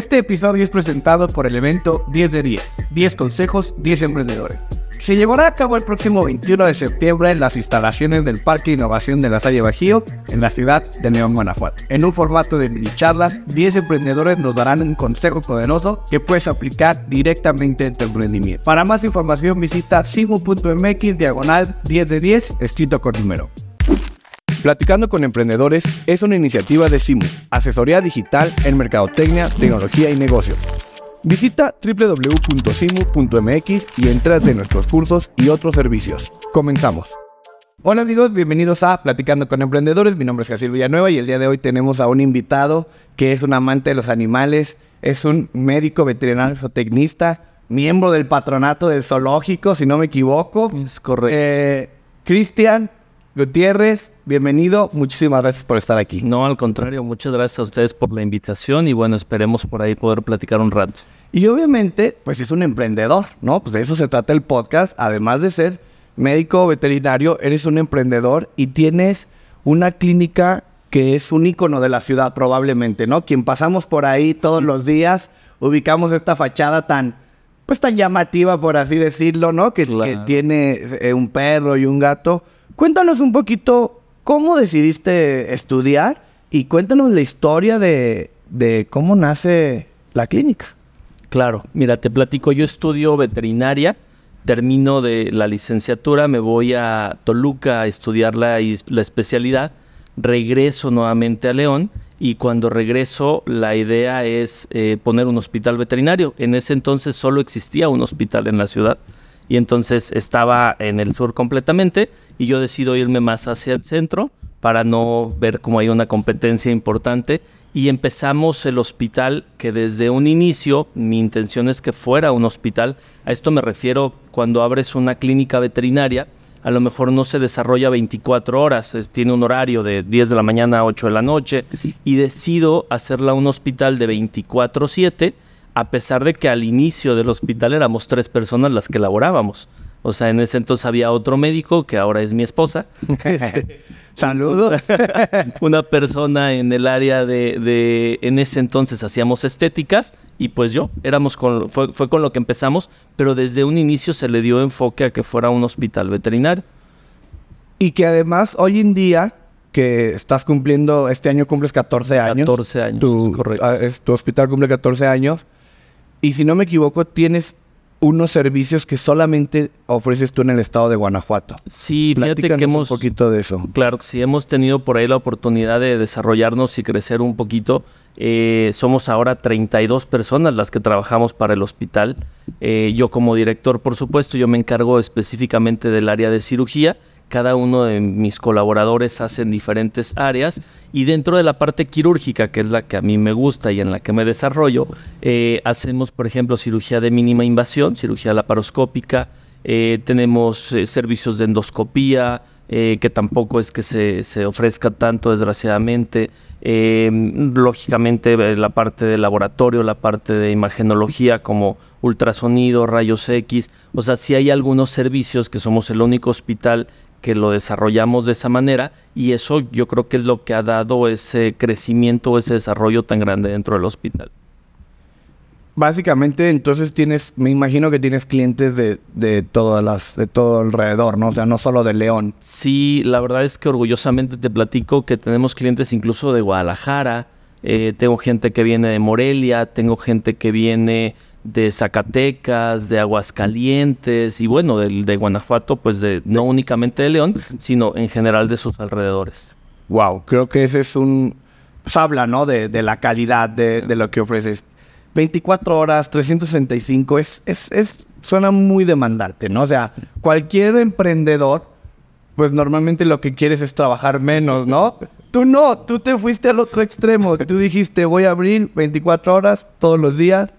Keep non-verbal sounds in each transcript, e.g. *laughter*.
Este episodio es presentado por el evento 10 de 10, 10 consejos, 10 emprendedores. Se llevará a cabo el próximo 21 de septiembre en las instalaciones del Parque Innovación de la Salle Bajío, en la ciudad de León, Guanajuato. En un formato de mini charlas, 10 emprendedores nos darán un consejo poderoso que puedes aplicar directamente en tu emprendimiento. Para más información visita simu.mx diagonal 10 de 10 escrito con número. Platicando con Emprendedores es una iniciativa de Simu, asesoría digital en mercadotecnia, tecnología y negocios. Visita www.simu.mx y entras de nuestros cursos y otros servicios. Comenzamos. Hola amigos, bienvenidos a Platicando con Emprendedores. Mi nombre es Jaciel Villanueva y el día de hoy tenemos a un invitado que es un amante de los animales, es un médico veterinario zootecnista, miembro del patronato del zoológico, si no me equivoco. Es correcto. Eh, Cristian Gutiérrez, bienvenido. Muchísimas gracias por estar aquí. No, al contrario, muchas gracias a ustedes por la invitación y bueno, esperemos por ahí poder platicar un rato. Y obviamente, pues es un emprendedor, ¿no? Pues de eso se trata el podcast. Además de ser médico veterinario, eres un emprendedor y tienes una clínica que es un icono de la ciudad probablemente, ¿no? Quien pasamos por ahí todos los días, ubicamos esta fachada tan, pues tan llamativa, por así decirlo, ¿no? Que, que tiene eh, un perro y un gato. Cuéntanos un poquito cómo decidiste estudiar y cuéntanos la historia de, cómo nace la clínica. Claro, mira, te platico, yo estudio veterinaria, termino de la licenciatura, me voy a Toluca a estudiar la, la especialidad, regreso nuevamente a León y cuando regreso la idea es eh, poner un hospital veterinario. En ese entonces solo existía un hospital en la ciudad y entonces estaba en el sur completamente y yo decido irme más hacia el centro para no ver cómo hay una competencia importante y empezamos el hospital que desde un inicio mi intención es que fuera un hospital. A esto me refiero cuando abres una clínica veterinaria, a lo mejor no se desarrolla 24 horas, tiene un horario de 10 de la mañana a 8 de la noche y decido hacerla un hospital de 24/7 a pesar de que al inicio del hospital éramos tres personas las que laborábamos. O sea, en ese entonces había otro médico, que ahora es mi esposa. *laughs* Este, Saludos. *laughs* Una persona en el área de, en ese entonces hacíamos estéticas y pues yo, éramos con, fue, fue con lo que empezamos, pero desde un inicio se le dio enfoque a que fuera un hospital veterinario. Y que además hoy en día, que estás cumpliendo, este año cumples 14 años. 14 años, tu, correcto. ah, es, tu hospital cumple 14 años. Y si no me equivoco, tienes unos servicios que solamente ofreces tú en el estado de Guanajuato. Sí, fíjate que hemos... un poquito de eso. Claro que sí, hemos tenido por ahí la oportunidad de desarrollarnos y crecer un poquito. Eh, somos ahora 32 personas las que trabajamos para el hospital. Eh, yo como director, por supuesto, yo me encargo específicamente del área de cirugía. Cada uno de mis colaboradores hacen diferentes áreas y dentro de la parte quirúrgica, que es la que a mí me gusta y en la que me desarrollo, eh, hacemos, por ejemplo, cirugía de mínima invasión, cirugía laparoscópica, eh, tenemos eh, servicios de endoscopía, que tampoco es que se, se ofrezca tanto, desgraciadamente. Lógicamente, la parte de laboratorio, la parte de imagenología, como ultrasonido, rayos X. O sea, sí hay algunos servicios que somos el único hospital que lo desarrollamos de esa manera y eso yo creo que es lo que ha dado ese crecimiento, ese desarrollo tan grande dentro del hospital. Básicamente, entonces tienes, me imagino que tienes clientes de, de todas las, de todo alrededor, ¿no? O sea, no solo de León. Sí, la verdad es que orgullosamente te platico que tenemos clientes incluso de Guadalajara, eh, tengo gente que viene de Morelia, tengo gente que viene de Zacatecas, de Aguascalientes y bueno, de, de Guanajuato, pues de no únicamente de León, sino en general de sus alrededores. Wow, creo que ese es un... Pues habla, ¿no? De, de la calidad de, de lo que ofreces. 24 horas, 365, es, es, es, suena muy demandante, ¿no? O sea, cualquier emprendedor, pues normalmente lo que quieres es trabajar menos, ¿no? *laughs* Tú no, tú te fuiste al otro extremo. Tú dijiste, voy a abrir 24 horas todos los días.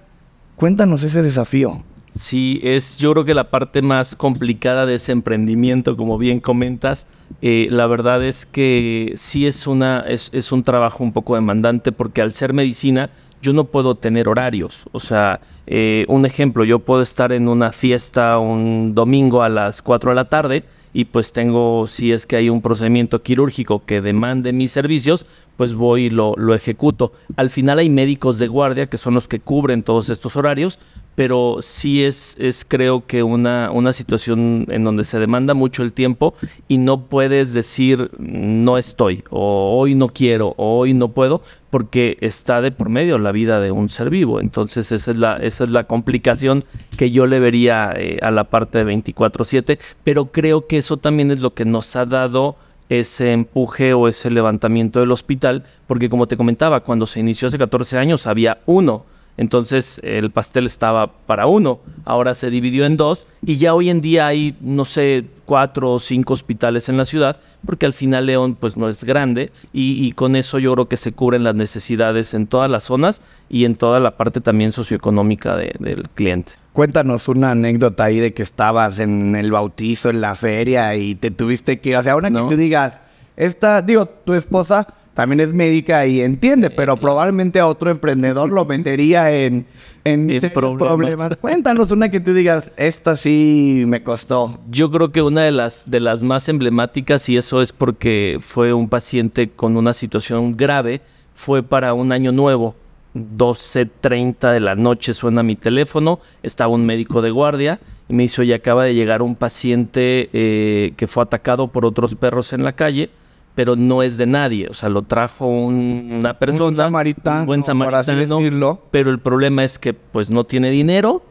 Cuéntanos ese desafío. Sí, es yo creo que la parte más complicada de ese emprendimiento, como bien comentas, eh, la verdad es que sí es, una, es, un trabajo un poco demandante porque al ser medicina yo no puedo tener horarios. O sea, eh, un ejemplo, yo puedo estar en una fiesta un domingo a las 4 de la tarde y pues tengo, si es que hay un procedimiento quirúrgico que demande mis servicios, pues voy y lo, lo ejecuto. Al final hay médicos de guardia que son los que cubren todos estos horarios, pero sí es, es creo que una, una situación en donde se demanda mucho el tiempo y no puedes decir no estoy, o hoy no quiero, o hoy no puedo, porque está de por medio la vida de un ser vivo. Entonces esa es la, esa es la complicación que yo le vería eh, a la parte de 24/7, pero creo que eso también es lo que nos ha dado ese empuje o ese levantamiento del hospital, porque como te comentaba, cuando se inició hace 14 años había uno entonces el pastel estaba para uno, ahora se dividió en dos y ya hoy en día hay, no sé, cuatro o cinco hospitales en la ciudad, porque al final León pues no es grande y, con eso yo creo que se cubren las necesidades en todas las zonas y en toda la parte también socioeconómica del cliente. Cuéntanos una anécdota ahí de que estabas en el bautizo, en la feria y te tuviste que ir, o sea, una que tú digas, esta, digo, tu esposa también es médica y entiende, pero probablemente a otro emprendedor lo metería en, en, problemas. Cuéntanos una que tú digas, esta sí me costó. Yo creo que una de las, de las más emblemáticas, y eso es porque fue un paciente con una situación grave, fue para un año nuevo. 12.30 de la noche suena mi teléfono, estaba un médico de guardia y me dice, oye, acaba de llegar un paciente eh, que fue atacado por otros perros en la calle pero no es de nadie. O sea, lo trajo una persona, un, samaritano, buen samaritano, pero el problema es que pues no tiene dinero.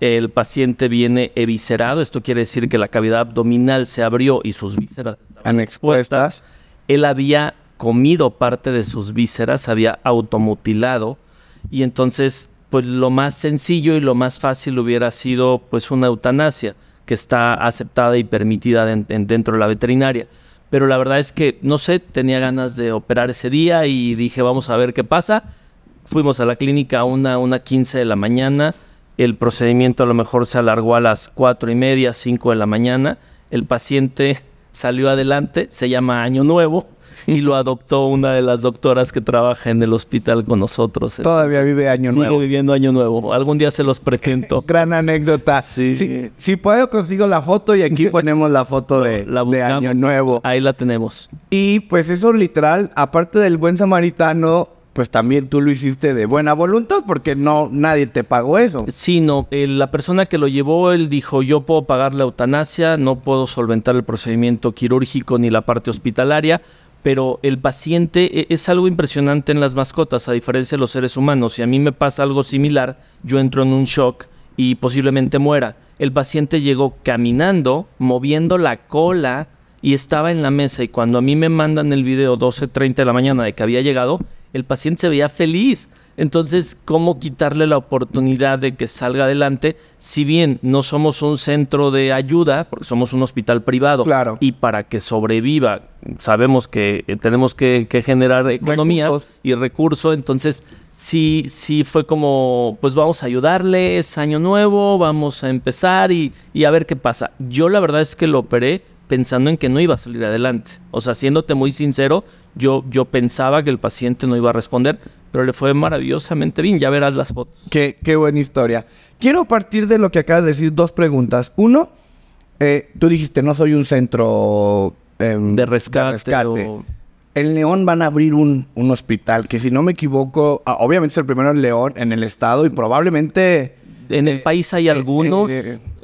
El paciente viene eviscerado, esto quiere decir que la cavidad abdominal se abrió y sus vísceras estaban expuestas. Él había comido parte de sus vísceras, había automutilado y entonces pues lo más sencillo y lo más fácil hubiera sido pues una eutanasia que está aceptada y permitida dentro de la veterinaria pero la verdad es que, no sé, tenía ganas de operar ese día y dije, vamos a ver qué pasa. Fuimos a la clínica a una, una 15 de la mañana, el procedimiento a lo mejor se alargó a las cuatro y media, 5 de la mañana, el paciente *laughs* salió adelante, se llama Año Nuevo, *laughs* y lo adoptó una de las doctoras que trabaja en el hospital con nosotros. Todavía vive Año Nuevo. Sigue viviendo Año Nuevo. Algún día se los *laughs* presento. Gran anécdota. Sí. Si, puedo, consigo la foto y aquí *laughs* ponemos la foto de, de Año Nuevo. Ahí la tenemos. Y pues eso literal, aparte del buen samaritano, pues también tú lo hiciste de buena voluntad porque no nadie te pagó eso. Sí, no, la persona que lo llevó, él dijo, yo puedo pagar la eutanasia, no puedo solventar el procedimiento quirúrgico ni la parte hospitalaria, pero el paciente e, es algo impresionante en las mascotas, a diferencia de los seres humanos. Si a mí me pasa algo similar, yo entro en un shock y posiblemente muera. El paciente llegó caminando, moviendo la cola y estaba en la mesa y cuando a mí me mandan el video 12.30 de la mañana de que había llegado, el paciente se veía feliz. Entonces, ¿cómo quitarle la oportunidad de que salga adelante? Si bien no somos un centro de ayuda, porque somos un hospital privado, claro. y para que sobreviva, sabemos que eh, tenemos que, generar economía y recursos, entonces sí, sí fue como, pues vamos a ayudarle, es año nuevo, vamos a empezar y, y a ver qué pasa. Yo la verdad es que lo operé pensando en que no iba a salir adelante. O sea, siéndote muy sincero, yo, yo pensaba que el paciente no iba a responder, pero le fue maravillosamente bien. Ya verás las fotos. Qué, qué buena historia. Quiero partir de lo que acabas de decir dos preguntas. Uno, eh, tú dijiste, no soy un centro em, de rescate. En León van a abrir un, un, hospital que, si no me equivoco, ah, obviamente es el primero en León, en el estado, y probablemente... En el eh, país hay eh, algunos.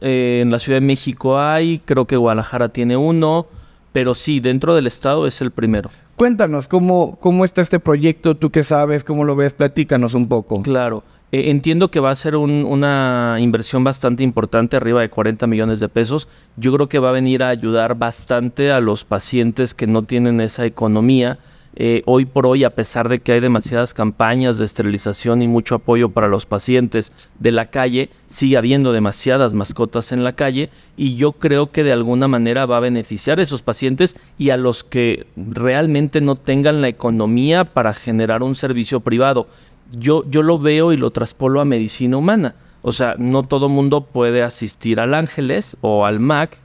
en la Ciudad de México hay, creo que Guadalajara tiene uno, pero sí, dentro del estado es el primero. Cuéntanos, ¿cómo, ¿cómo está este proyecto? ¿Tú qué sabes? ¿Cómo lo ves? Platícanos un poco. Claro. Eh, entiendo que va a ser una inversión bastante importante, arriba de 40 millones de pesos. Yo creo que va a venir a ayudar bastante a los pacientes que no tienen esa economía eh, hoy por hoy, a pesar de que hay demasiadas campañas de esterilización y mucho apoyo para los pacientes de la calle, sigue habiendo demasiadas mascotas en la calle y yo creo que de alguna manera va a beneficiar a esos pacientes y a los que realmente no tengan la economía para generar un servicio privado. Yo, yo lo veo y lo traspolo a medicina humana. O sea, no todo mundo puede asistir al Ángeles o al MAC,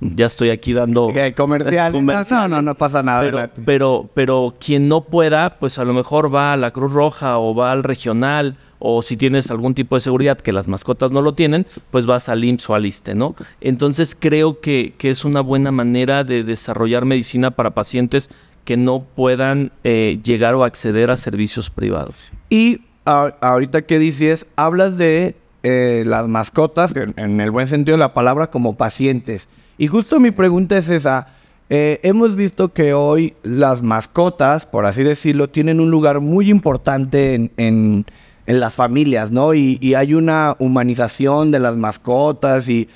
ya estoy aquí dando *laughs* comercial. No, no, no pasa nada. Pero, pero, pero, quien no pueda, pues a lo mejor va a la Cruz Roja o va al regional o si tienes algún tipo de seguridad que las mascotas no lo tienen, pues vas al IMSS o al ISTE, ¿no? Entonces creo que, que es una buena manera de desarrollar medicina para pacientes que no puedan eh, llegar o acceder a servicios privados. Y ahorita que dices, hablas de eh, las mascotas, en, el buen sentido de la palabra, como pacientes. Y justo mi pregunta es esa. Eh, hemos visto que hoy las mascotas, por así decirlo, tienen un lugar muy importante en, en, las familias, ¿no? Y, y, hay una humanización de las mascotas y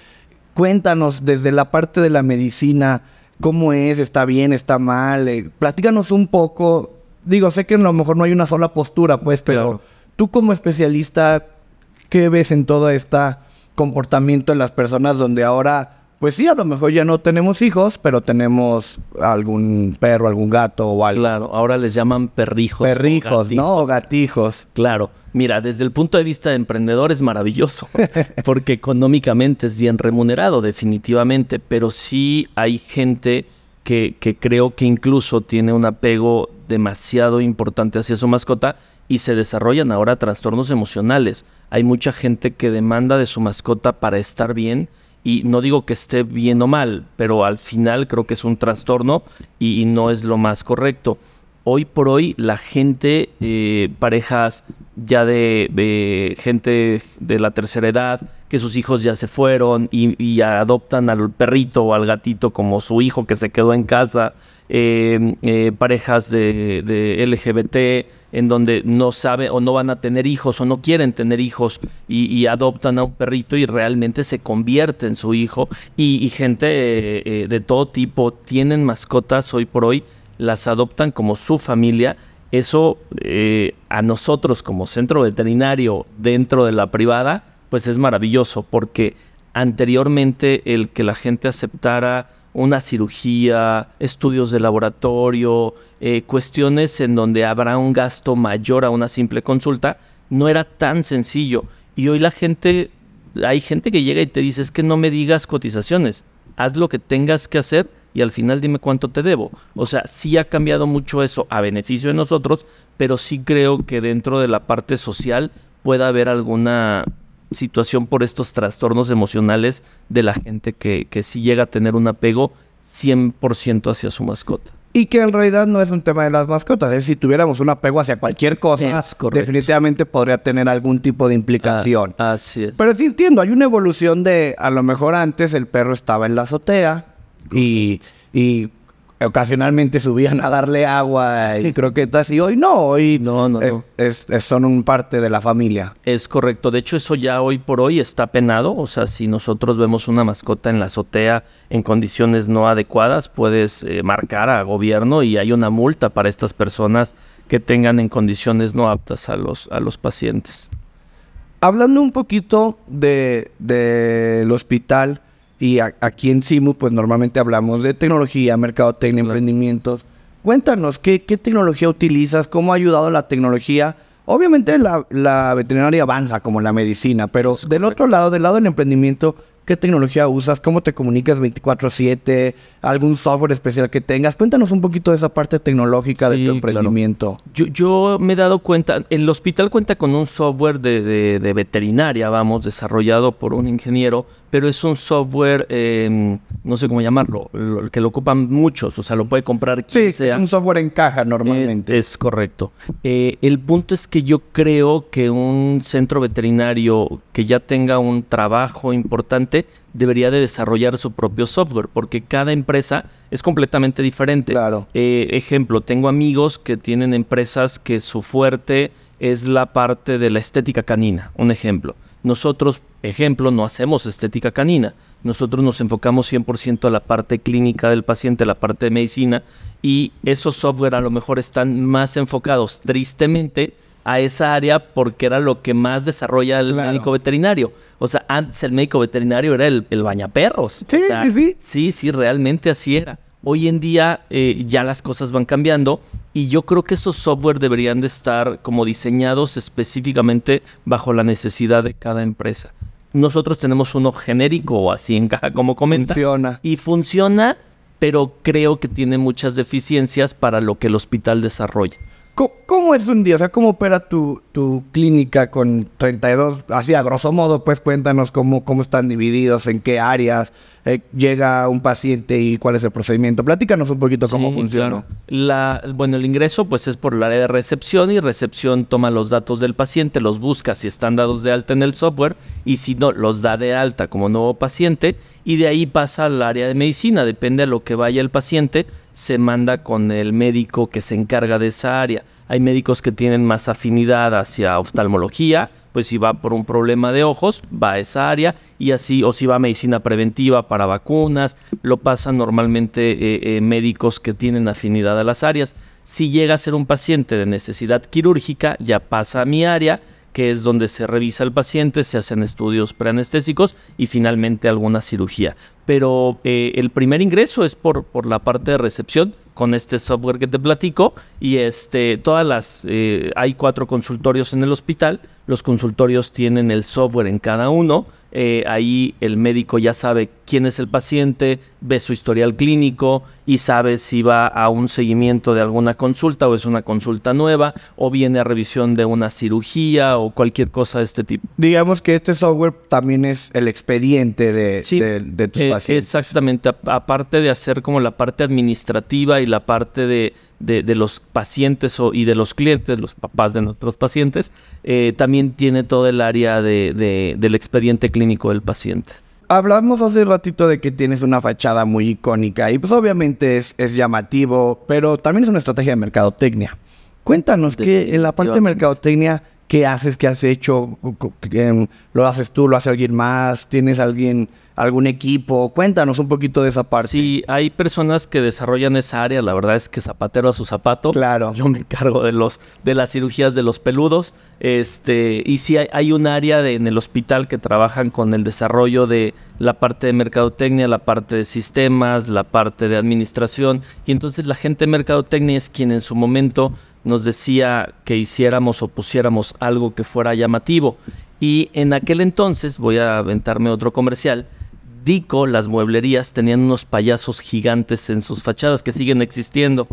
cuéntanos desde la parte de la medicina, cómo es, está bien, está mal, eh, platícanos un poco. Digo, sé que a lo mejor no hay una sola postura, pues, pero tú como especialista, ¿qué ves en todo este comportamiento de las personas donde ahora pues sí, a lo mejor ya no tenemos hijos, pero tenemos algún perro, algún gato o algo. Claro, ahora les llaman perrijos. Perrijos, ¿no? O gatijos. Claro. Mira, desde el punto de vista de emprendedor es maravilloso, *laughs* porque económicamente es bien remunerado, definitivamente, pero sí hay gente que, que creo que incluso tiene un apego demasiado importante hacia su mascota y se desarrollan ahora trastornos emocionales. Hay mucha gente que demanda de su mascota para estar bien y no digo que esté bien o mal, pero al final creo que es un trastorno y, no es lo más correcto. Hoy por hoy la gente, eh, parejas ya de, gente de la tercera edad, que sus hijos ya se fueron y, adoptan al perrito o al gatito como su hijo que se quedó en casa, eh, eh, parejas de, LGBT, en donde no saben o no van a tener hijos o no quieren tener hijos y, adoptan a un perrito y realmente se convierte en su hijo. Y, gente eh, eh, de todo tipo tienen mascotas hoy por hoy, las adoptan como su familia. Eso a nosotros como centro veterinario dentro de la privada, pues es maravilloso porque anteriormente el que la gente aceptara una cirugía, estudios de laboratorio, eh, cuestiones en donde habrá un gasto mayor a una simple consulta, no era tan sencillo. Y hoy la gente, hay gente que llega y te dice, es que no me digas cotizaciones, haz lo que tengas que hacer y al final dime cuánto te debo. O sea, sí ha cambiado mucho eso a beneficio de nosotros, pero sí creo que dentro de la parte social pueda haber alguna situación por estos trastornos emocionales de la gente que, que sí llega a tener un apego 100% hacia su mascota. Y que en realidad no es un tema de las mascotas. Es si tuviéramos un apego hacia cualquier cosa, definitivamente podría tener algún tipo de implicación. Ah, así es. Pero sí entiendo, hay una evolución de, a lo mejor antes el perro estaba en la azotea y, y ocasionalmente subían a darle agua y creo que así. Hoy no, hoy no, no, es, son un parte de la familia. Es correcto. De hecho, eso ya hoy por hoy está penado. O sea, si nosotros vemos una mascota en la azotea en condiciones no adecuadas, puedes eh, marcar a gobierno y hay una multa para estas personas que tengan en condiciones no aptas a los, a los pacientes. Hablando un poquito del de, hospital, y aquí en CIMU, pues normalmente hablamos de tecnología, mercadotecnia, emprendimientos. Cuéntanos, ¿qué, tecnología utilizas? ¿Cómo ha ayudado la tecnología? Obviamente la, la veterinaria avanza como la medicina, pero del otro lado, del lado del emprendimiento, ¿Qué tecnología usas? ¿Cómo te comunicas 24/7? ¿Algún software especial que tengas? Cuéntanos un poquito de esa parte tecnológica de tu emprendimiento. Yo, me he dado cuenta, el hospital cuenta con un software de, de veterinaria, vamos, desarrollado por un ingeniero pero es un software, em, no sé cómo llamarlo, que lo ocupan muchos, o sea, lo puede comprar quien sí, es un software en caja normalmente. Es, correcto. Eh, el punto es que yo creo que un centro veterinario que ya tenga un trabajo importante debería de desarrollar su propio software, porque cada empresa es completamente diferente. Claro. Eh, ejemplo, tengo amigos que tienen empresas que su fuerte es la parte de la estética canina, un ejemplo. Nosotros, ejemplo, no hacemos estética canina. Nosotros nos enfocamos 100% a la parte clínica del paciente, a la parte de medicina, y esos software a lo mejor están más enfocados, tristemente, a esa área porque era lo que más desarrolla el médico veterinario. O sea, antes el médico veterinario era el, el bañaperros. Sí, sí. Sí, sí, realmente así era. Hoy en día eh, ya las cosas van cambiando y yo creo que estos software deberían de estar como diseñados específicamente bajo la necesidad de cada empresa. Nosotros tenemos uno genérico o así en caja como comenta. Funciona. Y funciona, pero creo que tiene muchas deficiencias para lo que el hospital desarrolla. ¿Cómo, es un día? O sea, ¿cómo opera tu, tu, clínica con 32? Así, a grosso modo, pues cuéntanos cómo, cómo están divididos, en qué áreas, eh, llega un paciente y cuál es el procedimiento. Platícanos un poquito cómo funciona. La, bueno, el ingreso pues es por el área de recepción y recepción toma los datos del paciente, los busca si están dados de alta en el software y si no, los da de alta como nuevo paciente y de ahí pasa al área de medicina. Depende a lo que vaya el paciente, se manda con el médico que se encarga de esa área. Hay médicos que tienen más afinidad hacia oftalmología, pues si va por un problema de ojos, va a esa área y así, o si va a medicina preventiva para vacunas, lo pasan normalmente eh, eh, médicos que tienen afinidad a las áreas. Si llega a ser un paciente de necesidad quirúrgica, ya pasa a mi área que es donde se revisa el paciente, se hacen estudios preanestésicos y finalmente alguna cirugía. Pero eh, el primer ingreso es por, por la parte de recepción con este software que te platico. Y este todas las eh, hay cuatro consultorios en el hospital. Los consultorios tienen el software en cada uno. Eh, ahí el médico ya sabe quién es el paciente, ve su historial clínico y sabe si va a un seguimiento de alguna consulta o es una consulta nueva o viene a revisión de una cirugía o cualquier cosa de este tipo. Digamos que este software también es el expediente de, de, tus eh, pacientes. Exactamente, aparte de hacer como la parte administrativa y la parte de de, los pacientes y de los clientes, los papás de nuestros pacientes, eh, también tiene todo el área de, del expediente clínico del paciente. Hablamos hace ratito de que tienes una fachada muy icónica y pues obviamente es, es llamativo, pero también es una estrategia de mercadotecnia. Cuéntanos que en la parte de mercadotecnia, ¿qué haces? ¿Qué has hecho? ¿Lo haces tú? ¿Lo hace alguien más? ¿Tienes alguien algún equipo. Cuéntanos un poquito de esa parte. Sí, hay personas que desarrollan esa área. La verdad es que zapatero a su zapato. Claro. Yo me encargo de los de las cirugías de los peludos. Este, y sí hay, un área en el hospital que trabajan con el desarrollo de la parte de mercadotecnia, la parte de sistemas, la parte de administración. Y entonces la gente de mercadotecnia es quien en su momento nos decía que hiciéramos o pusiéramos algo que fuera llamativo. Y en aquel entonces, voy a aventarme otro comercial, Dico, las mueblerías, tenían unos payasos gigantes en sus fachadas que siguen existiendo.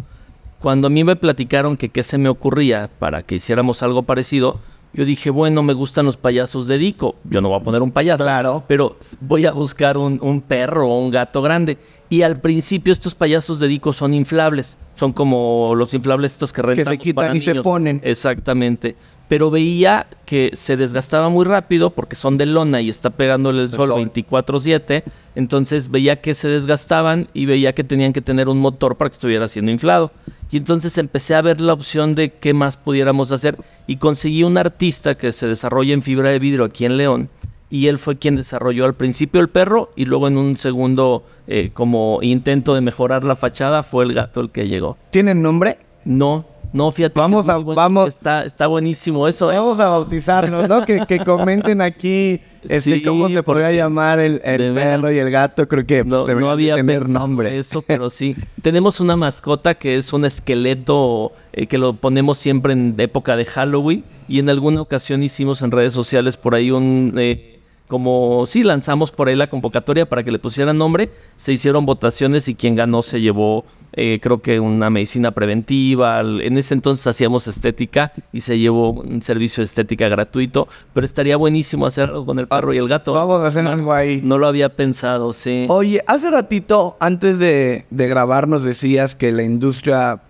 Cuando a mí me platicaron que qué se me ocurría para que hiciéramos algo parecido, yo dije, bueno, me gustan los payasos de Dico. Yo no voy a poner un payaso. Claro. Pero voy a buscar un, perro o un gato grande. Y al principio estos payasos de Dico son inflables. Son como los inflables estos que rentan. Que se quitan y se ponen. Exactamente pero veía que se desgastaba muy rápido porque son de lona y está pegándole el sol 24/7, entonces veía que se desgastaban y veía que tenían que tener un motor para que estuviera siendo inflado. Y entonces empecé a ver la opción de qué más pudiéramos hacer y conseguí un artista que se desarrolla en fibra de vidrio aquí en León y él fue quien desarrolló al principio el perro y luego en un segundo eh, como intento de mejorar la fachada fue el gato el que llegó. ¿Tiene nombre? No, no, fíjate. Vamos a, vamos. Está, está buenísimo eso. ¿eh? Vamos a bautizarnos, ¿no? que, que, comenten aquí *laughs* este, cómo se podría llamar el, perro y el gato. Creo que no, no había tener nombre. Eso, *laughs* pero sí. Tenemos una mascota que es un esqueleto eh, que lo ponemos siempre en época de Halloween. Y en alguna ocasión hicimos en redes sociales por ahí un. Eh, como sí lanzamos por ahí la convocatoria para que le pusieran nombre, se hicieron votaciones y quien ganó se llevó, eh, creo que una medicina preventiva. En ese entonces hacíamos estética y se llevó un servicio de estética gratuito, pero estaría buenísimo hacerlo con el perro y el gato. Vamos a hacer algo ahí. No lo había pensado, sí. Oye, hace ratito, antes de, de grabar, nos decías que la industria,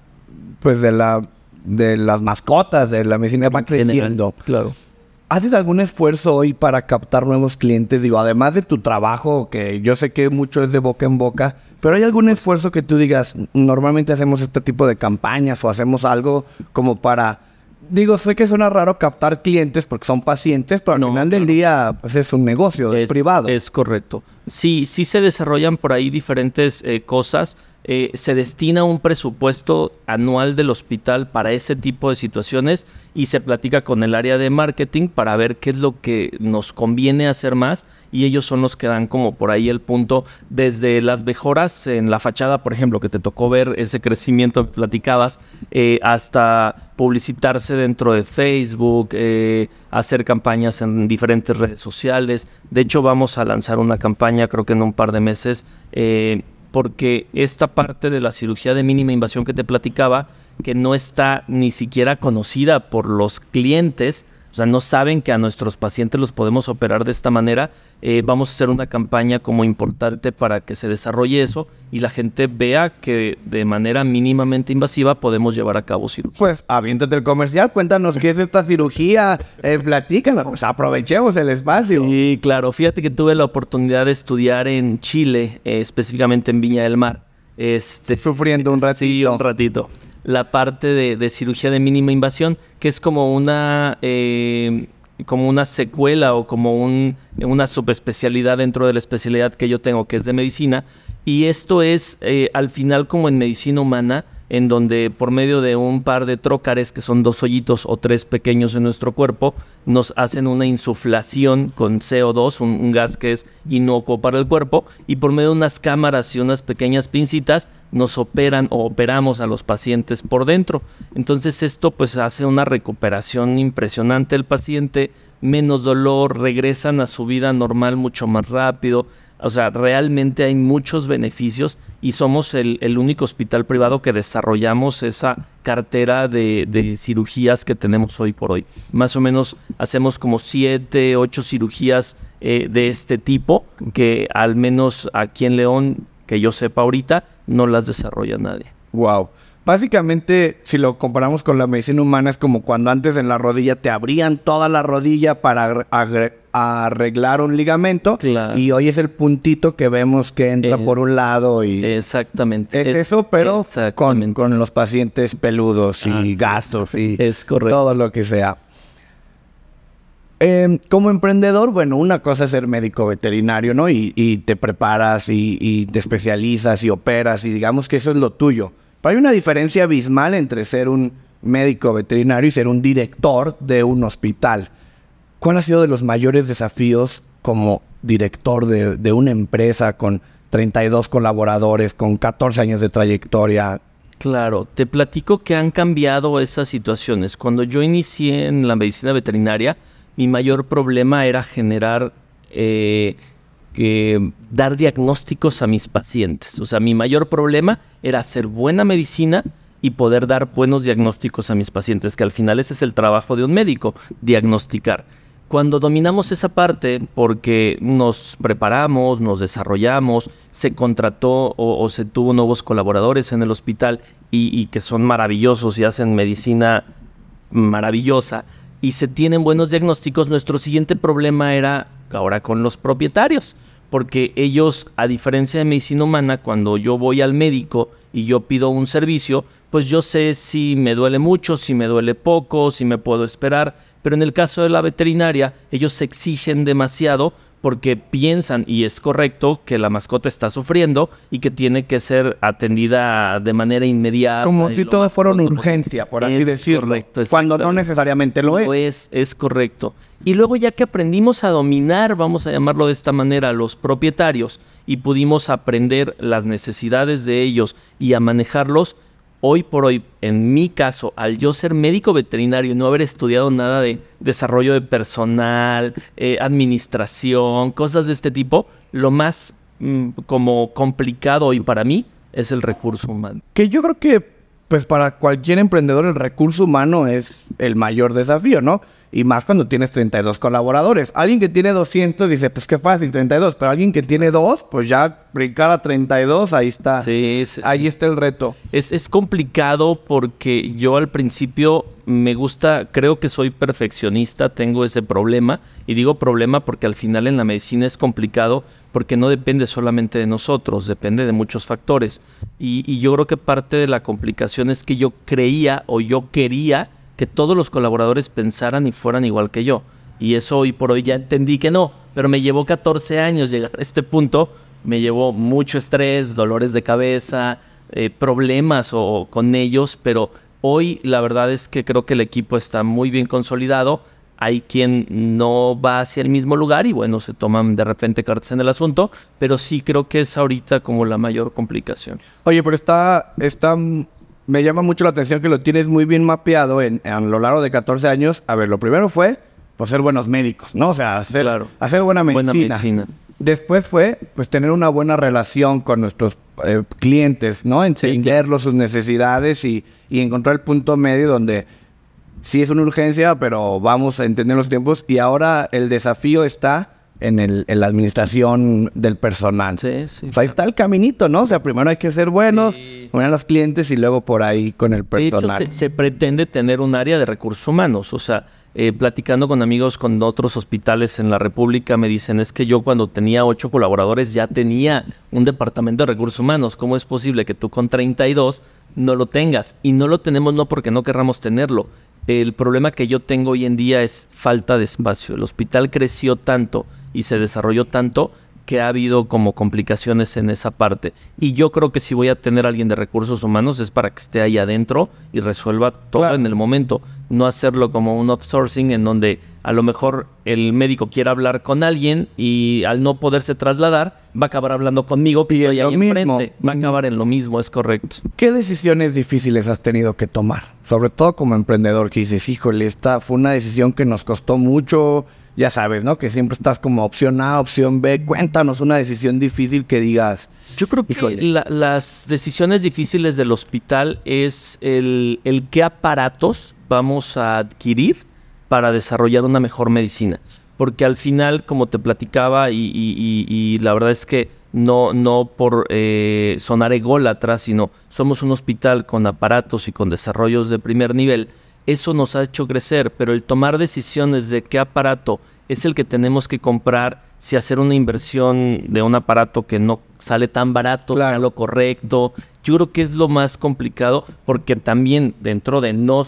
pues de la de las mascotas, de la medicina va creciendo. claro. ¿Haces algún esfuerzo hoy para captar nuevos clientes? Digo, además de tu trabajo, que yo sé que mucho es de boca en boca, pero ¿hay algún esfuerzo que tú digas, normalmente hacemos este tipo de campañas o hacemos algo como para... Digo, sé que suena raro captar clientes porque son pacientes, pero al final del día pues es un negocio, es, privado. Es correcto. Sí, sí se desarrollan por ahí diferentes eh, cosas. Eh, se destina un presupuesto anual del hospital para ese tipo de situaciones y se platica con el área de marketing para ver qué es lo que nos conviene hacer más y ellos son los que dan como por ahí el punto desde las mejoras en la fachada, por ejemplo, que te tocó ver ese crecimiento que platicabas, eh, hasta publicitarse dentro de Facebook, eh, hacer campañas en diferentes redes sociales. De hecho, vamos a lanzar una campaña, creo que en un par de meses, porque esta parte de la cirugía de mínima invasión que te platicaba, que no está ni siquiera conocida por los clientes, sea, no saben que a nuestros pacientes los podemos operar de esta manera. Eh, vamos a hacer una campaña como importante para que se desarrolle eso y la gente vea que de manera mínimamente invasiva podemos llevar a cabo cirugía. Pues aviéntate el comercial, cuéntanos qué es esta cirugía, eh, platícanos, pues aprovechemos el espacio. Sí, claro, fíjate que tuve la oportunidad de estudiar en Chile, eh, específicamente en Viña del Mar. Este, Sufriendo un ratito. *laughs* Sí, un ratito. La parte de, cirugía de mínima invasión, que es como una eh, como una secuela o como un, una subespecialidad dentro de la especialidad que yo tengo, que es de medicina. Y esto es eh, al final como en medicina humana, en donde por medio de un par de trócares, que son dos hoyitos o tres pequeños en nuestro cuerpo, nos hacen una insuflación con CO2, un, un, gas que es inocuo para el cuerpo, y por medio de unas cámaras y unas pequeñas pincitas nos operan o operamos a los pacientes por dentro. Entonces esto pues hace una recuperación impresionante del paciente, menos dolor, regresan a su vida normal mucho más rápido. O sea, realmente hay muchos beneficios y somos el, único hospital privado que desarrollamos esa cartera de, de, cirugías que tenemos hoy por hoy. Más o menos hacemos como siete, ocho cirugías eh, de este tipo que al menos aquí en León, que yo sepa ahorita, no las desarrolla nadie. Wow. Básicamente, si lo comparamos con la medicina humana, es como cuando antes en la rodilla te abrían toda la rodilla para arreglar un ligamento. Claro. Y hoy es el puntito que vemos que entra Es- por un lado y... Exactamente. Es, eso, pero con, con los pacientes peludos y es. gastos y *laughs* Es correcto. todo lo que sea. Eh, como emprendedor, bueno, una cosa es ser médico veterinario, ¿no? Y, y te preparas y, y te especializas y operas y digamos que eso es lo tuyo. Hay una diferencia abismal entre ser un médico veterinario y ser un director de un hospital. ¿Cuál ha sido de los mayores desafíos como director de, de una empresa con 32 colaboradores, con 14 años de trayectoria? Claro, te platico que han cambiado esas situaciones. Cuando yo inicié en la medicina veterinaria, mi mayor problema era generar, eh, que, dar diagnósticos a mis pacientes. O sea, mi mayor problema era hacer buena medicina y poder dar buenos diagnósticos a mis pacientes, que al final ese es el trabajo de un médico, diagnosticar. Cuando dominamos esa parte, porque nos preparamos, nos desarrollamos, se contrató o, se tuvo nuevos colaboradores en el hospital y, y que son maravillosos y hacen medicina maravillosa y se tienen buenos diagnósticos, nuestro siguiente problema era ahora con los propietarios, porque ellos, a diferencia de medicina humana, cuando yo voy al médico y yo pido un servicio, pues yo sé si me duele mucho, si me duele poco, si me puedo esperar, pero en el caso de la veterinaria, ellos exigen demasiado porque piensan, y es correcto, que la mascota está sufriendo y que tiene que ser atendida de manera inmediata. Como si fueran pronto posible. urgencia, por así decirlo. correcto, cuando no necesariamente lo es. Lo es, es correcto. Y luego ya que aprendimos a dominar, vamos a llamarlo de esta manera, a los propietarios y pudimos aprender las necesidades de ellos y a manejarlos, hoy por hoy, en mi caso, al yo ser médico veterinario y no haber estudiado nada de desarrollo de personal, eh, administración, cosas de este tipo, lo más mm, como complicado hoy para mí es el recurso humano. Que yo creo que, pues para cualquier emprendedor el recurso humano es el mayor desafío, ¿no? Y más cuando tienes 32 colaboradores. Alguien que tiene 200 dice, pues qué fácil, 32. Pero alguien que tiene 2, pues ya brincar a 32, ahí está. Sí. Ahí está el reto. Es, es complicado porque yo al principio me gusta, creo que soy perfeccionista, tengo ese problema. Y digo problema porque al final en la medicina es complicado porque no depende solamente de nosotros, depende de muchos factores. Y, y yo creo que parte de la complicación es que yo creía o yo quería que todos los colaboradores pensaran y fueran igual que yo. Y eso hoy por hoy ya entendí que no, pero me llevó 14 años llegar a este punto, me llevó mucho estrés, dolores de cabeza, eh, problemas o, con ellos, pero hoy la verdad es que creo que el equipo está muy bien consolidado. Hay quien no va hacia el mismo lugar y bueno, se toman de repente cartas en el asunto, pero sí creo que es ahorita como la mayor complicación. Oye, pero está, está, me llama mucho la atención que lo tienes muy bien mapeado en, a lo largo de 14 años. A ver, lo primero fue, pues, ser buenos médicos, ¿no? O sea, hacer, Claro. hacer buena medicina. Buena medicina. Después fue, pues, tener una buena relación con nuestros eh, clientes, ¿no? Entenderlos, sus necesidades y, y encontrar el punto medio donde sí es una urgencia, pero vamos a entender los tiempos y ahora el desafío está en, el, en la administración del personal. Sí, sí. Pues ahí está el caminito, ¿no? O sea, primero hay que ser buenos, Sí. a los clientes y luego por ahí con el De hecho, personal. se, se pretende tener un área de recursos humanos. O sea, eh, platicando con amigos con otros hospitales en la República, me dicen, es que yo cuando tenía ocho colaboradores ya tenía un departamento de recursos humanos. ¿Cómo es posible que tú con 32 no lo tengas? Y no lo tenemos no porque no querramos tenerlo. El problema que yo tengo hoy en día es falta de espacio. El hospital creció tanto y se desarrolló tanto que ha habido como complicaciones en esa parte. Y yo creo que si voy a tener a alguien de recursos humanos es para que esté ahí adentro y resuelva todo Claro. en el momento. No hacerlo como un outsourcing en donde a lo mejor el médico quiera hablar con alguien y al no poderse trasladar va a acabar hablando conmigo Y estoy es ahí enfrente. Va a acabar en lo mismo, es correcto. ¿Qué decisiones difíciles has tenido que tomar? Sobre todo como emprendedor, que dices, híjole, esta fue una decisión que nos costó mucho. Ya sabes, ¿no? Que siempre estás como opción A, opción B. Cuéntanos una decisión difícil que digas. Yo creo que la- las decisiones difíciles del hospital es el, el qué aparatos vamos a adquirir para desarrollar una mejor medicina. Porque al final, como te platicaba, y, y- y- y la verdad es que no, no por eh, sonar ególatra, sino somos un hospital con aparatos y con desarrollos de primer nivel, eso nos ha hecho crecer, pero el tomar decisiones de qué aparato es el que tenemos que comprar, si hacer una inversión de un aparato que no sale tan barato, Claro. sea lo correcto, yo creo que es lo más complicado porque también dentro de no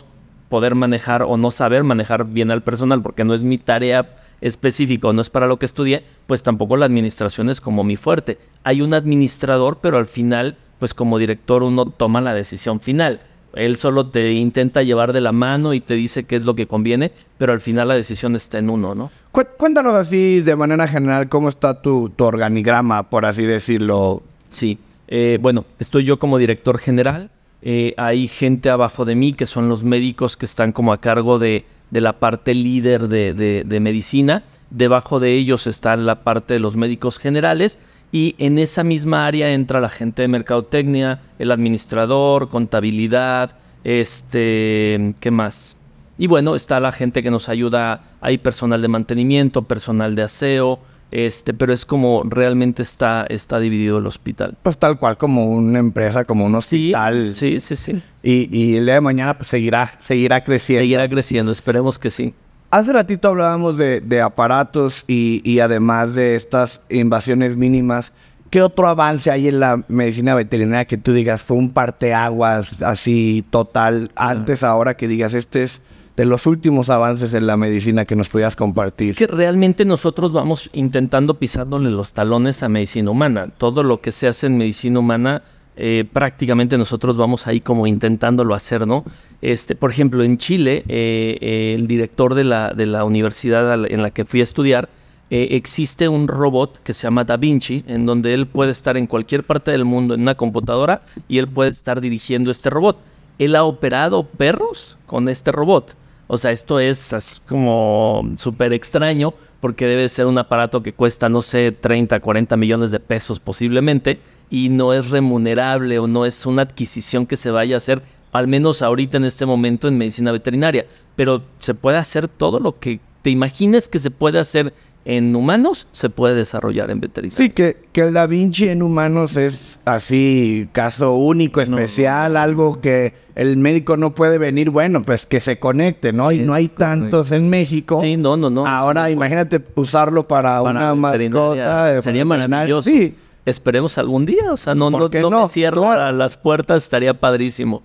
poder manejar o no saber manejar bien al personal, porque no es mi tarea específica o no es para lo que estudié, pues tampoco la administración es como mi fuerte. Hay un administrador, pero al final, pues como director uno toma la decisión final. Él solo te intenta llevar de la mano y te dice qué es lo que conviene, pero al final la decisión está en uno, ¿no? Cué- Cuéntanos así de manera general cómo está tu, tu organigrama, por así decirlo. Sí, eh, bueno, estoy yo como director general. eh, hay gente abajo de mí que son los médicos que están como a cargo de, de la parte líder de, de- de medicina. Debajo de ellos está la parte de los médicos generales. Y en esa misma área entra la gente de mercadotecnia, el administrador, contabilidad, este, ¿qué más? Y bueno, está la gente que nos ayuda, hay personal de mantenimiento, personal de aseo, este, pero es como realmente está, está dividido el hospital. Pues tal cual como una empresa, como un Sí, hospital. sí, sí, sí. Y, y el día de mañana pues, seguirá, seguirá creciendo. Seguirá creciendo, esperemos que sí. Hace ratito hablábamos de, de aparatos y, y además de estas invasiones mínimas. ¿Qué otro avance hay en la medicina veterinaria que tú digas fue un parteaguas así total antes, ahora que digas este es de los últimos avances en la medicina que nos pudieras compartir? Es que realmente nosotros vamos intentando pisándole los talones a medicina humana. Todo lo que se hace en medicina humana, eh, prácticamente nosotros vamos ahí como intentándolo hacer, ¿no? Este, por ejemplo, en Chile, eh, eh, el director de la, de la universidad en la que fui a estudiar, existe un robot que se llama Da Vinci, en donde él puede estar en cualquier parte del mundo en una computadora y él puede estar dirigiendo este robot. Él ha operado perros con este robot. O sea, esto es así como súper extraño porque debe ser un aparato que cuesta, no sé, 30, 40 millones de pesos posiblemente y no es remunerable o no es una adquisición que se vaya a hacer, al menos ahorita en este momento en medicina veterinaria. Pero se puede hacer todo lo que te imagines que se puede hacer en humanos, se puede desarrollar en veterinaria. Sí, que, que el Da Vinci en humanos es así, caso único, especial, algo que el médico no puede venir, bueno, pues que se conecte, ¿no? Y no hay correcto. tantos en México. Sí, no, no, no. Ahora imagínate usarlo para, Para una mascota. eh, Sería maravilloso. Sí, Esperemos algún día, o sea, no, ¿Por no, no no? me cierro a las puertas, estaría padrísimo.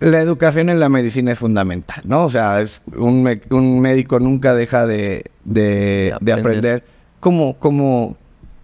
La educación en la medicina es fundamental, ¿no? O sea, es un, me- un médico nunca deja de, de- de aprender. aprender. ¿Cómo, ¿Cómo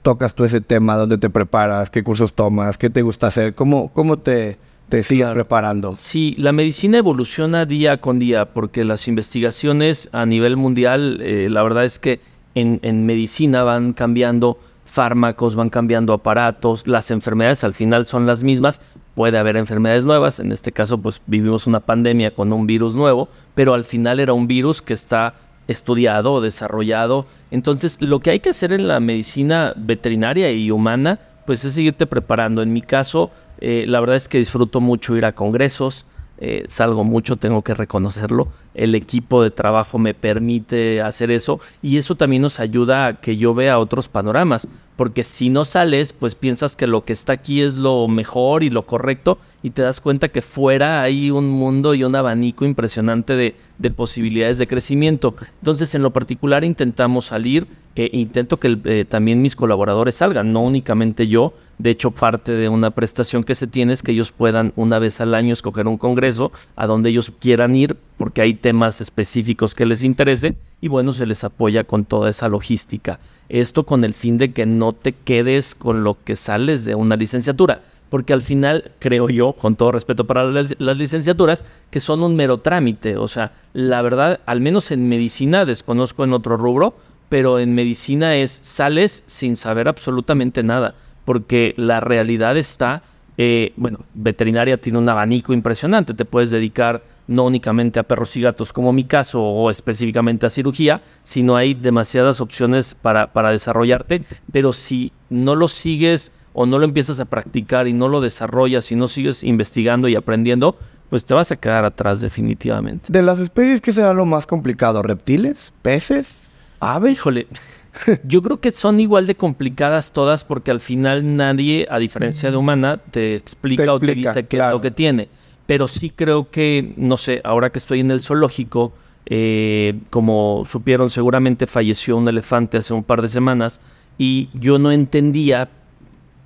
tocas tú ese tema? ¿Dónde te preparas? ¿Qué cursos tomas? ¿Qué te gusta hacer? ¿Cómo, cómo te, te sigues Claro. preparando? Sí, la medicina evoluciona día con día porque las investigaciones a nivel mundial, eh, la verdad es que en, en medicina van cambiando fármacos, van cambiando aparatos, las enfermedades al final son las mismas, puede haber enfermedades nuevas, en este caso pues vivimos una pandemia con un virus nuevo, pero al final era un virus que está estudiado desarrollado. Entonces, lo que hay que hacer en la medicina veterinaria y humana, pues es seguirte preparando. En mi caso, eh, la verdad es que disfruto mucho ir a congresos, eh, salgo mucho, tengo que reconocerlo. El equipo de trabajo me permite hacer eso y eso también nos ayuda a que yo vea otros panoramas, porque si no sales, pues piensas que lo que está aquí es lo mejor y lo correcto y te das cuenta que fuera hay un mundo y un abanico impresionante de, posibilidades de crecimiento. Entonces, en lo particular intentamos salir, e intento que eh, también mis colaboradores salgan, no únicamente yo, de hecho, parte de una prestación que se tiene es que ellos puedan una vez al año escoger un congreso a donde ellos quieran ir porque hay temas específicos que les interese y bueno, se les apoya con toda esa logística. Esto con el fin de que no te quedes con lo que sales de una licenciatura, porque al final creo yo, con todo respeto para las, las licenciaturas, que son un mero trámite. O sea, la verdad, al menos en medicina, desconozco en otro rubro, pero en medicina es sales sin saber absolutamente nada porque la realidad está, eh, bueno, veterinaria tiene un abanico impresionante, te puedes dedicar no únicamente a perros y gatos como mi caso o específicamente a cirugía, sino hay demasiadas opciones para, para desarrollarte, pero si no lo sigues o no lo empiezas a practicar y no lo desarrollas y no sigues investigando y aprendiendo, pues te vas a quedar atrás definitivamente. De las especies, ¿qué será lo más complicado? ¿Reptiles? ¿Peces? ¿Aves? Híjole, *laughs* Yo creo que son igual de complicadas todas porque al final nadie, a diferencia de humana, te explica, o te dice qué es lo que tiene. Pero sí creo que, no sé, ahora que estoy en el zoológico, eh, como supieron, seguramente falleció un elefante hace un par de semanas y yo no entendía,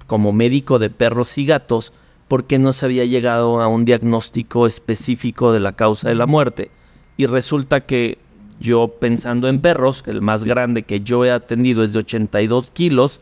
como médico de perros y gatos, por qué no se había llegado a un diagnóstico específico de la causa de la muerte. Y resulta que yo pensando en perros, el más grande que yo he atendido es de 82 kilos,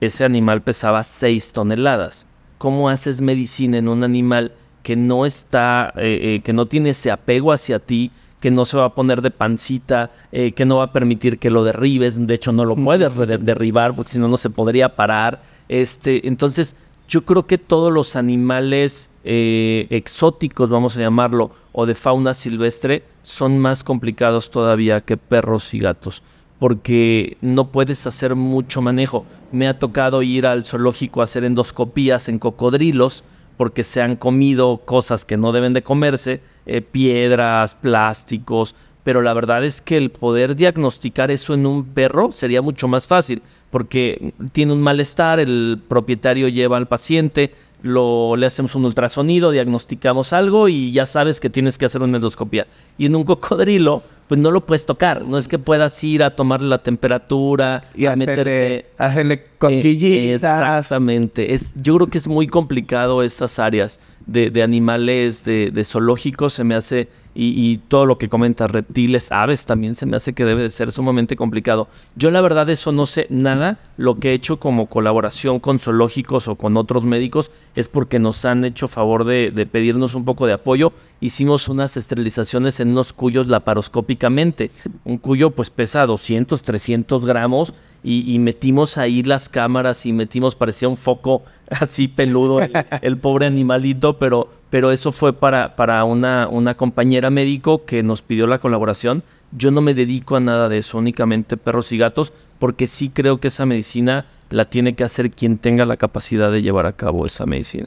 ese animal pesaba 6 toneladas. ¿Cómo haces medicina en un animal que no está, eh, eh, que no tiene ese apego hacia ti, que no se va a poner de pancita, eh, que no va a permitir que lo derribes, de hecho no lo puedes derribar porque si no no se podría parar. Este, entonces, yo creo que todos los animales exóticos, vamos a llamarlo, o de fauna silvestre son más complicados todavía que perros y gatos, porque no puedes hacer mucho manejo. Me ha tocado ir al zoológico a hacer endoscopías en cocodrilos, porque se han comido cosas que no deben de comerse, eh, piedras, plásticos, pero la verdad es que el poder diagnosticar eso en un perro sería mucho más fácil, porque tiene un malestar, el propietario lleva al paciente, lo, le hacemos un ultrasonido, diagnosticamos algo y ya sabes que tienes que hacer una endoscopia. Y en un cocodrilo, pues no lo puedes tocar. No es que puedas ir a tomarle la temperatura y a hacerle, hacerle cosquillitas. exactamente. Es, yo creo que es muy complicado esas áreas de, de animales de, de zoológicos. Se me hace y, todo lo que comenta, reptiles, aves, también se me hace que debe de ser sumamente complicado. Yo la verdad eso no sé nada. Lo que he hecho como colaboración con zoológicos o con otros médicos es porque nos han hecho favor de, de pedirnos un poco de apoyo. Hicimos unas esterilizaciones en unos cuyos laparoscópicamente. Un cuyo pues pesa 200, 300 gramos y, metimos ahí las cámaras y metimos, parecía un foco *laughs* así peludo el, pobre animalito, pero, pero eso fue para, para una, una compañera médico que nos pidió la colaboración. Yo no me dedico a nada de eso, únicamente perros y gatos, porque sí creo que esa medicina la tiene que hacer quien tenga la capacidad de llevar a cabo esa medicina.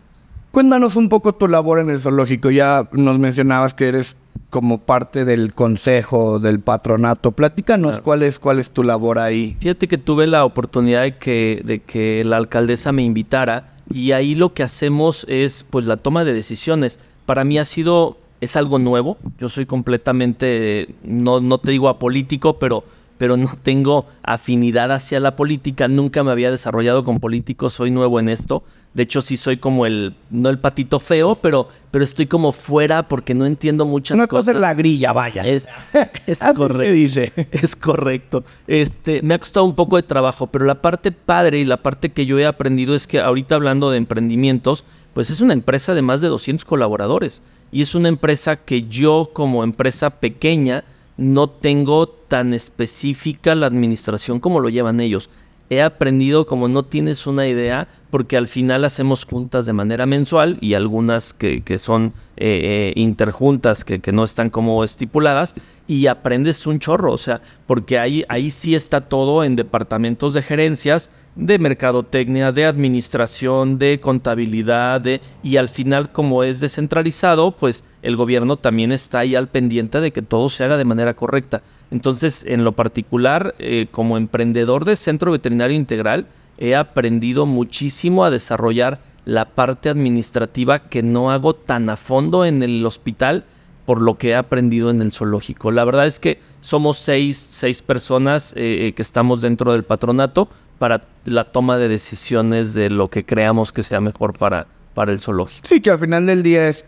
Cuéntanos un poco tu labor en el zoológico. Ya nos mencionabas que eres como parte del consejo, del patronato. Platícanos cuál es, cuál es tu labor ahí. Fíjate que tuve la oportunidad de que, de que la alcaldesa me invitara y ahí lo que hacemos es pues la toma de decisiones. Para mí ha sido, es algo nuevo. Yo soy completamente, no, no te digo apolítico, pero pero no tengo afinidad hacia la política, nunca me había desarrollado con políticos, soy nuevo en esto. De hecho, sí soy como el, no el patito feo, pero, pero estoy como fuera porque no entiendo muchas Una cosas. cosa es la grilla, vaya. Es, *laughs* correcto. dice. Es correcto. Este, me ha costado un poco de trabajo, pero la parte padre y la parte que yo he aprendido es que ahorita hablando de emprendimientos, pues es una empresa de más de 200 colaboradores. Y es una empresa que yo como empresa pequeña, no tengo tan específica la administración como lo llevan ellos. He aprendido como no tienes una idea, porque al final hacemos juntas de manera mensual y algunas que, son eh, eh, interjuntas que, que, no están como estipuladas y aprendes un chorro, o sea, porque ahí, ahí sí está todo en departamentos de gerencias de mercadotecnia, de administración, de contabilidad, de, y al final como es descentralizado, pues el gobierno también está ahí al pendiente de que todo se haga de manera correcta. Entonces, en lo particular, eh, como emprendedor de Centro Veterinario Integral, he aprendido muchísimo a desarrollar la parte administrativa que no hago tan a fondo en el hospital por lo que he aprendido en el zoológico. La verdad es que somos seis, seis personas eh, que estamos dentro del patronato para la toma de decisiones de lo que creamos que sea mejor para, para el zoológico. Sí, que al final del día es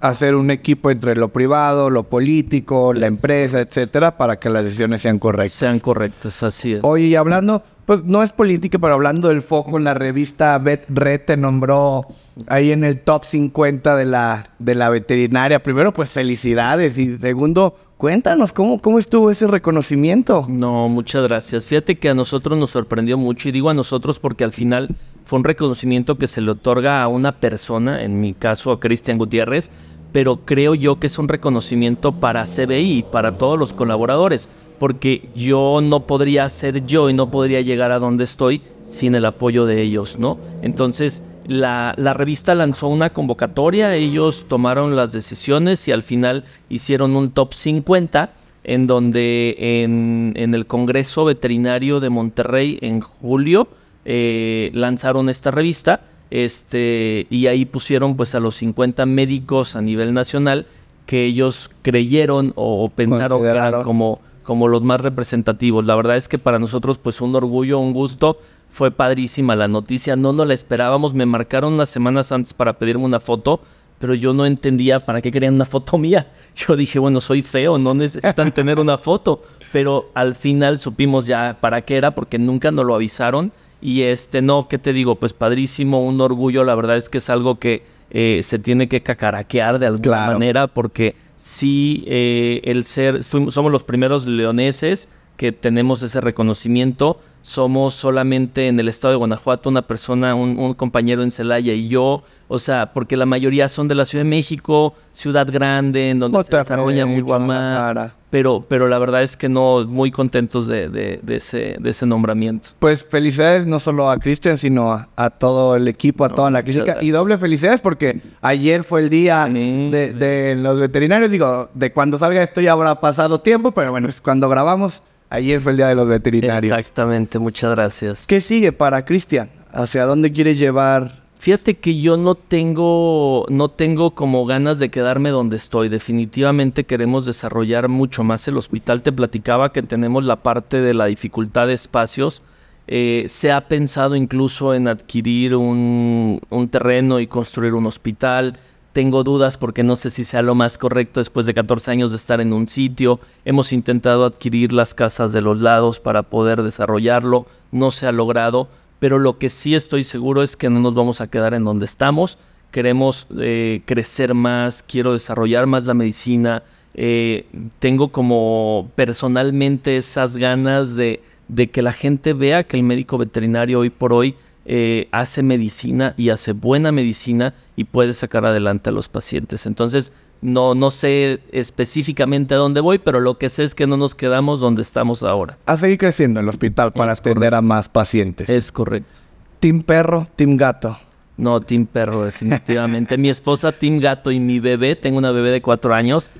hacer un equipo entre lo privado, lo político, la empresa, etcétera, para que las decisiones sean correctas. Sean correctas, así es. Oye, y hablando, pues no es política, pero hablando del foco, en la revista Bet Red te nombró ahí en el top 50 de la, de la veterinaria. Primero, pues felicidades. Y segundo, Cuéntanos, ¿cómo, ¿cómo estuvo ese reconocimiento? No, muchas gracias. Fíjate que a nosotros nos sorprendió mucho y digo a nosotros porque al final fue un reconocimiento que se le otorga a una persona, en mi caso a Cristian Gutiérrez, pero creo yo que es un reconocimiento para CBI, para todos los colaboradores, porque yo no podría ser yo y no podría llegar a donde estoy sin el apoyo de ellos, ¿no? Entonces, la, revista lanzó una convocatoria, ellos tomaron las decisiones y al final hicieron un top 50 en donde en, el Congreso Veterinario de Monterrey en julio eh, lanzaron esta revista este, y ahí pusieron pues a los 50 médicos a nivel nacional que ellos creyeron o, pensaron que eran como, como los más representativos. La verdad es que para nosotros pues un orgullo, un gusto. Fue padrísima la noticia, no nos la esperábamos, me marcaron unas semanas antes para pedirme una foto, pero yo no entendía para qué querían una foto *laughs* mía. Yo dije, bueno, soy feo, no necesitan *laughs* tener una foto, pero al final supimos ya para qué era porque nunca nos lo avisaron. Y este, no, ¿qué te digo? Pues padrísimo, un orgullo, la verdad es que es algo que eh, se tiene que cacaraquear de alguna manera porque sí, eh, el ser, somos los primeros leoneses que tenemos ese reconocimiento somos solamente en el estado de Guanajuato una persona, un, compañero en Celaya y yo, o sea, porque la mayoría son de la Ciudad de México, ciudad grande, en donde se desarrolla mucho más. Pero, pero la verdad es que no, muy contentos de, ese, de ese nombramiento. Pues felicidades no solo a Cristian, sino a, todo el equipo, a toda la clínica. Y doble felicidades porque ayer fue el día de, de, los veterinarios. Digo, de cuando salga esto ya habrá pasado tiempo, pero bueno, cuando grabamos Ayer fue el Día de los Veterinarios. Exactamente, muchas gracias. ¿Qué sigue para Cristian? ¿Hacia dónde quieres llevar? Fíjate que yo no tengo, no tengo como ganas de quedarme donde estoy. Definitivamente queremos desarrollar mucho más el hospital. Te platicaba que tenemos la parte de la dificultad de espacios. Eh, se ha pensado incluso en adquirir un, un terreno y construir un hospital tengo dudas porque no sé si sea lo más correcto después de 14 años de estar en un sitio. Hemos intentado adquirir las casas de los lados para poder desarrollarlo. No se ha logrado. Pero lo que sí estoy seguro es que no nos vamos a quedar en donde estamos. Queremos eh, crecer más, quiero desarrollar más la medicina. Eh, tengo como personalmente esas ganas de, de que la gente vea que el médico veterinario hoy por hoy eh, hace medicina y hace buena medicina y puede sacar adelante a los pacientes. Entonces, no, no sé específicamente a dónde voy, pero lo que sé es que no nos quedamos donde estamos ahora. A seguir creciendo en el hospital para atender a más pacientes. Es correcto. ¿Team perro, team gato? No, team perro, definitivamente. mi esposa, team gato y mi bebé, tengo una bebé de cuatro años,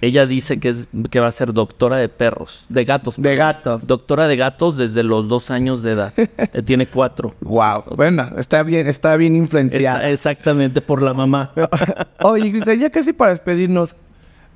ella dice que, es, que va a ser doctora de perros, de gatos. De gatos. Doctora de gatos desde los dos años de edad. *laughs* Eh, tiene cuatro. Wow. bueno, está bien, está bien influenciada. exactamente por la mamá. *laughs* Oye, Cristian, ya casi para despedirnos,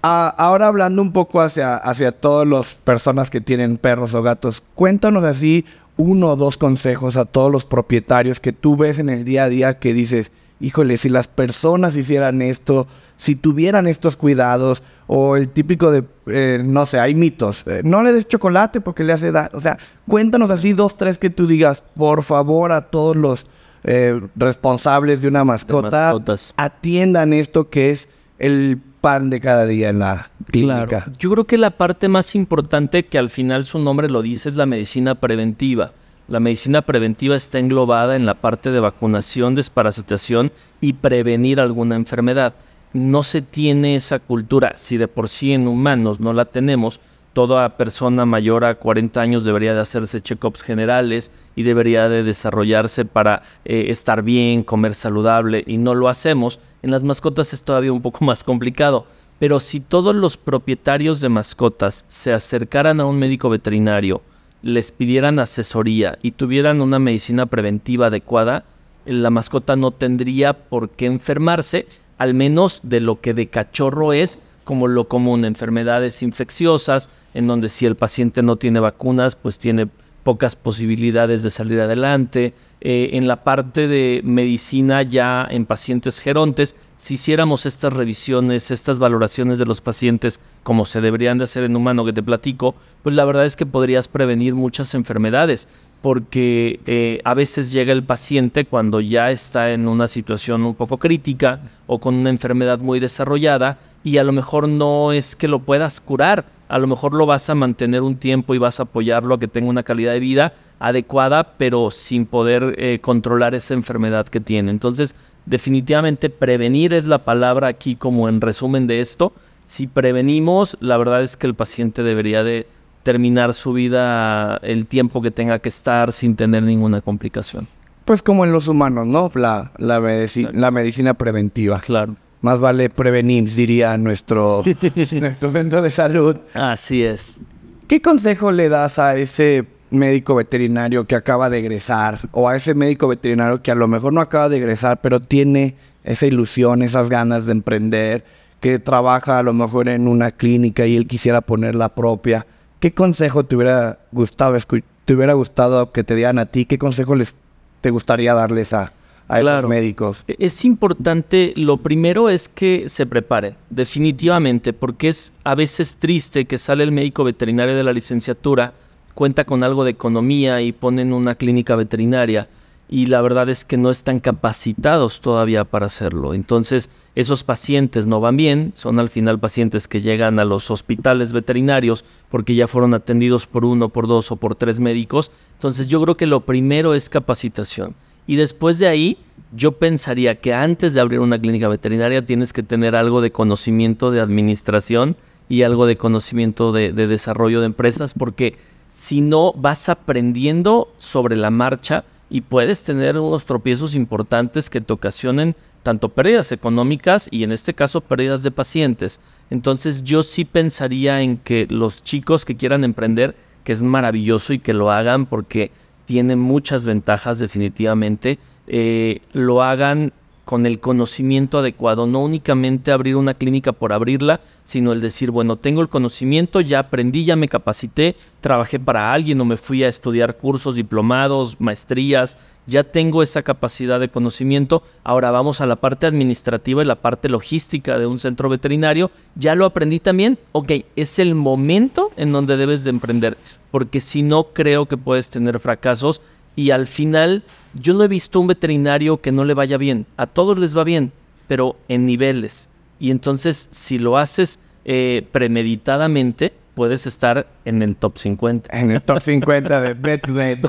ahora hablando un poco hacia, hacia todas las personas que tienen perros o gatos, cuéntanos así uno o dos consejos a todos los propietarios que tú ves en el día a día que dices, híjole, si las personas hicieran esto, si tuvieran estos cuidados, o el típico de, eh, no sé, hay mitos, eh, no le des chocolate porque le hace daño. O sea, cuéntanos así dos, tres que tú digas, por favor, a todos los eh, responsables de una mascota, atiendan esto que es el pan de cada día en la clínica. Claro. Yo creo que la parte más importante, que al final su nombre lo dice, es la medicina preventiva. La medicina preventiva está englobada en la parte de vacunación, desparasitación y prevenir alguna enfermedad no se tiene esa cultura, si de por sí en humanos no la tenemos, toda persona mayor a 40 años debería de hacerse check-ups generales y debería de desarrollarse para eh, estar bien, comer saludable y no lo hacemos. En las mascotas es todavía un poco *laughs* más complicado. Pero si todos los propietarios de mascotas se acercaran a un médico veterinario, les pidieran asesoría y tuvieran una medicina preventiva adecuada, la mascota no tendría por qué enfermarse, al menos de lo que de cachorro es como lo común, enfermedades infecciosas, en donde si el paciente no tiene vacunas, pues tiene pocas posibilidades de salir adelante. Eh, en la parte de medicina ya en pacientes gerontes, si hiciéramos estas revisiones, estas valoraciones de los pacientes como se deberían de hacer en humano que te platico, pues la verdad es que podrías prevenir muchas enfermedades porque eh, a veces llega el paciente cuando ya está en una situación un poco crítica o con una enfermedad muy desarrollada y a lo mejor no es que lo puedas curar, a lo mejor lo vas a mantener un tiempo y vas a apoyarlo a que tenga una calidad de vida adecuada, pero sin poder eh, controlar esa enfermedad que tiene. Entonces, definitivamente prevenir es la palabra aquí como en resumen de esto. Si prevenimos, la verdad es que el paciente debería de terminar su vida el tiempo que tenga que estar sin tener ninguna complicación. Pues como en los humanos, ¿no? La, la, la medicina preventiva. Claro. Más vale prevenir, diría nuestro, *laughs* nuestro centro de salud. Así es. ¿Qué consejo le das a ese médico veterinario que acaba de egresar o a ese médico veterinario que a lo mejor no acaba de egresar, pero tiene esa ilusión, esas ganas de emprender, que trabaja a lo mejor en una clínica y él quisiera poner la propia? ¿Qué consejo te hubiera gustado, te hubiera gustado que te dieran a ti? ¿Qué consejo les te gustaría darles a, a los médicos? E-, es importante, lo primero es que se prepare, definitivamente, porque es a veces triste que sale el médico veterinario de la licenciatura, cuenta con algo de economía y ponen una clínica veterinaria y la verdad es que no están capacitados todavía para hacerlo. Entonces, esos pacientes no van bien, son al final pacientes que llegan a los hospitales veterinarios porque ya fueron atendidos por uno, por dos o por tres médicos. Entonces, yo creo que lo primero es capacitación. Y después de ahí, yo pensaría que antes de abrir una clínica veterinaria tienes que tener algo de conocimiento de administración y algo de conocimiento de, de desarrollo de empresas, porque si no vas aprendiendo sobre la marcha, y puedes tener unos tropiezos importantes que te ocasionen tanto pérdidas económicas y en este caso pérdidas de pacientes. Entonces yo sí pensaría en que los chicos que quieran emprender, que es maravilloso y que lo hagan porque tiene muchas ventajas definitivamente, eh, lo hagan con el conocimiento adecuado, no únicamente abrir una clínica por abrirla, sino el decir, bueno, tengo el conocimiento, ya aprendí, ya me capacité, trabajé para alguien o me fui a estudiar cursos, diplomados, maestrías, ya tengo esa capacidad de conocimiento, ahora vamos a la parte administrativa y la parte logística de un centro veterinario, ya lo aprendí también, ok, es el momento en donde debes de emprender, porque si no creo que puedes tener fracasos y al final yo no he visto un veterinario que no le vaya bien. A todos les va bien, pero en niveles. Y entonces si lo haces eh, premeditadamente, puedes estar en el top 50. En el top 50 de *laughs* BetMed.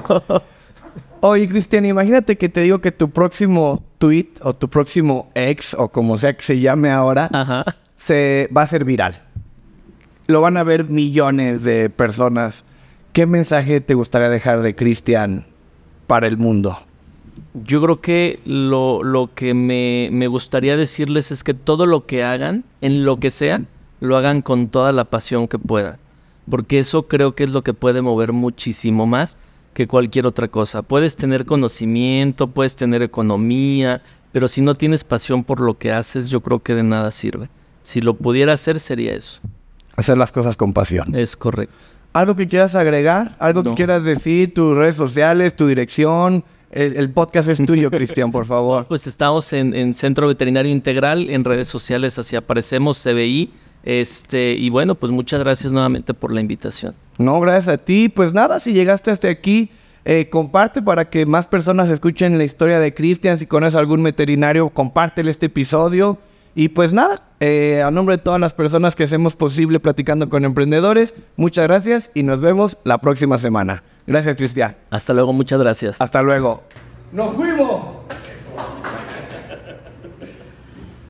Oye, Cristian, imagínate que te digo que tu próximo tweet o tu próximo ex o como sea que se llame ahora, se va a ser viral. Lo van a ver millones de personas. ¿Qué mensaje te gustaría dejar de Cristian para el mundo? Yo creo que lo, lo que me, me, gustaría decirles es que todo lo que hagan, en lo que sea, lo hagan con toda la pasión que puedan. Porque eso creo que es lo que puede mover muchísimo más que cualquier otra cosa. Puedes tener conocimiento, puedes tener economía, pero si no tienes pasión por lo que haces, yo creo que de nada sirve. Si lo pudiera hacer, sería eso. Hacer las cosas con pasión. Es correcto. ¿Algo que quieras agregar? ¿Algo que quieras decir? ¿Tus redes sociales? ¿Tu dirección? El, podcast es tuyo, Cristian, por favor. Pues estamos en, Centro Veterinario Integral, en redes sociales así aparecemos, CBI. Este, y bueno, pues muchas gracias nuevamente por la invitación. No, gracias a ti. Pues nada, si llegaste hasta aquí, eh, comparte para que más personas escuchen la historia de Cristian. Si conoces algún veterinario, compártele este episodio. Y pues nada, eh, a nombre de todas las personas que hacemos posible platicando con emprendedores, muchas gracias y nos vemos la próxima semana. Gracias, Cristian. Hasta luego, muchas gracias. Hasta luego. ¡Nos fuimos!